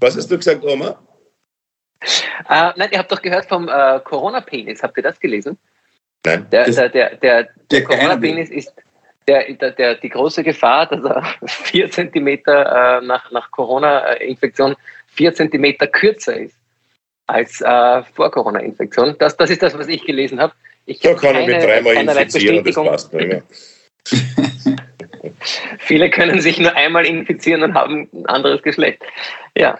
Was hast du gesagt, Oma? Äh, nein, ihr habt doch gehört vom äh, Corona-Penis. Habt ihr das gelesen? Nein. Der, der, der, der, der Corona-Penis ist der, der, der, die große Gefahr, dass er vier Zentimeter äh, nach, nach Corona-Infektion vier Zentimeter kürzer ist als äh, vor Corona-Infektion. Das, das ist das, was ich gelesen habe. Ich da kann keine, mit dreimal infizieren, das passt nicht. Viele können sich nur einmal infizieren und haben ein anderes Geschlecht. Ja.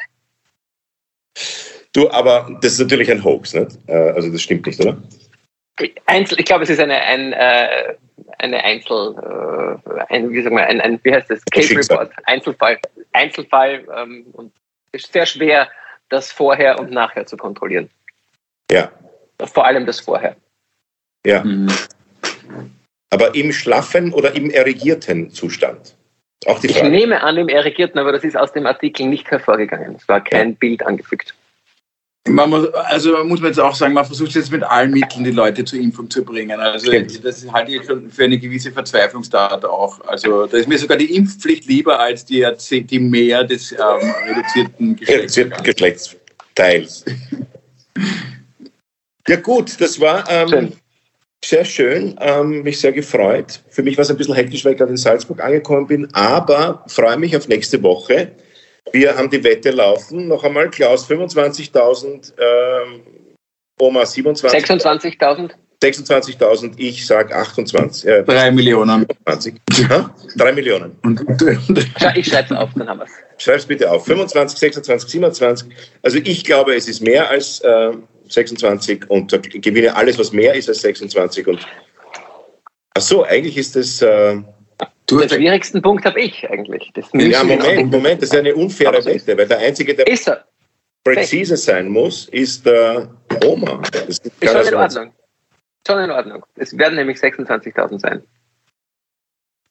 Du, aber das ist natürlich ein Hoax, nicht? Äh, also das stimmt nicht, oder? Einzel, ich glaube, es ist eine, ein, äh, eine Einzel, äh, ein, wie, sagen wir, ein, ein, wie heißt das? Case Report, Einzelfall. Einzelfall ähm, und es ist sehr schwer, das Vorher und Nachher zu kontrollieren. Ja. Vor allem das Vorher. Ja. Mhm. Aber im schlaffen oder im erregierten Zustand? Auch die Frage. Ich nehme an, im erregierten, aber das ist aus dem Artikel nicht hervorgegangen. Es war kein ja. Bild angefügt. Man muss, also muss man jetzt auch sagen, man versucht jetzt mit allen Mitteln die Leute zur Impfung zu bringen. Also das halte ich schon für eine gewisse Verzweiflungstat auch. Also da ist mir sogar die Impfpflicht lieber als die, die Mehr des ähm, reduzierten Geschlechts Geschlechtsteils. ja gut, das war ähm, schön. sehr schön, ähm, mich sehr gefreut. Für mich war es ein bisschen hektisch, weil ich gerade in Salzburg angekommen bin, aber freue mich auf nächste Woche wir haben die Wette laufen. Noch einmal, Klaus, 25.000, ähm, Oma 27. 26.000? 26.000, ich sage 28. Äh, 3 Millionen. 20. Ja, 3 Millionen. ich schreibe es auf, dann haben wir es. Schreib es bitte auf. 25, 26, 27. Also ich glaube, es ist mehr als äh, 26 und gewinne alles, was mehr ist als 26. Und ach so, eigentlich ist das... Äh, Du Den schwierigsten Punkt habe ich eigentlich. Das ja, Moment, Moment, das ist eine unfaire Wette, weil der Einzige, der präzise sein muss, ist der Oma. Das ist, ist schon in Ordnung. Schon in Ordnung. Es werden nämlich 26.000 sein.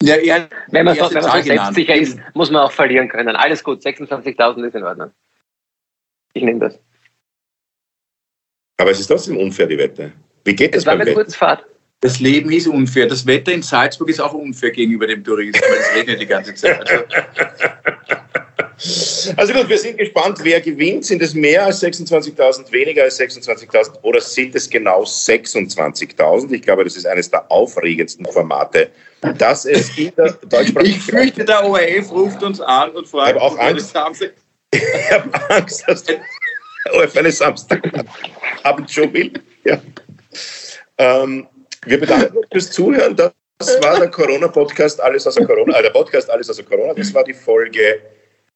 Ja, ja, wenn man, so, wenn man so selbstsicher ist, muss man auch verlieren können. Alles gut, 26.000 ist in Ordnung. Ich nehme das. Aber es ist trotzdem unfair, die Wette. Wie geht das? Es war mit Kurzfahrt. Das Leben ist unfair. Das Wetter in Salzburg ist auch unfair gegenüber dem Tourismus, es regnet die ganze Zeit. Also gut, wir sind gespannt, wer gewinnt. Sind es mehr als 26.000, weniger als 26.000 oder sind es genau 26.000? Ich glaube, das ist eines der aufregendsten Formate, dass es in der deutschsprachigen... Ich fürchte, der ORF ruft uns an und fragt, ich habe auch Angst. ich habe Angst, dass der ORF eine Samstagabend schon will. Ja. Ähm, wir bedanken uns fürs Zuhören. Das war der Corona-Podcast, alles außer Corona, äh, der Podcast Alles außer Corona. Das war die Folge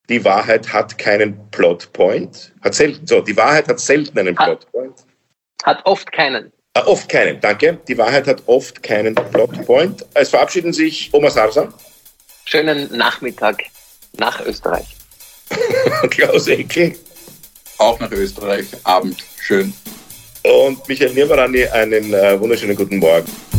Die Wahrheit hat keinen Plotpoint. Hat selten, so, die Wahrheit hat selten einen Plotpoint. Hat oft keinen. Äh, oft keinen, danke. Die Wahrheit hat oft keinen Plotpoint. Es verabschieden sich Oma Sarsa. Schönen Nachmittag nach Österreich. Klaus Eckel. Auch nach Österreich. Abend. Schön und Michael Nirvarani einen äh, wunderschönen guten Morgen.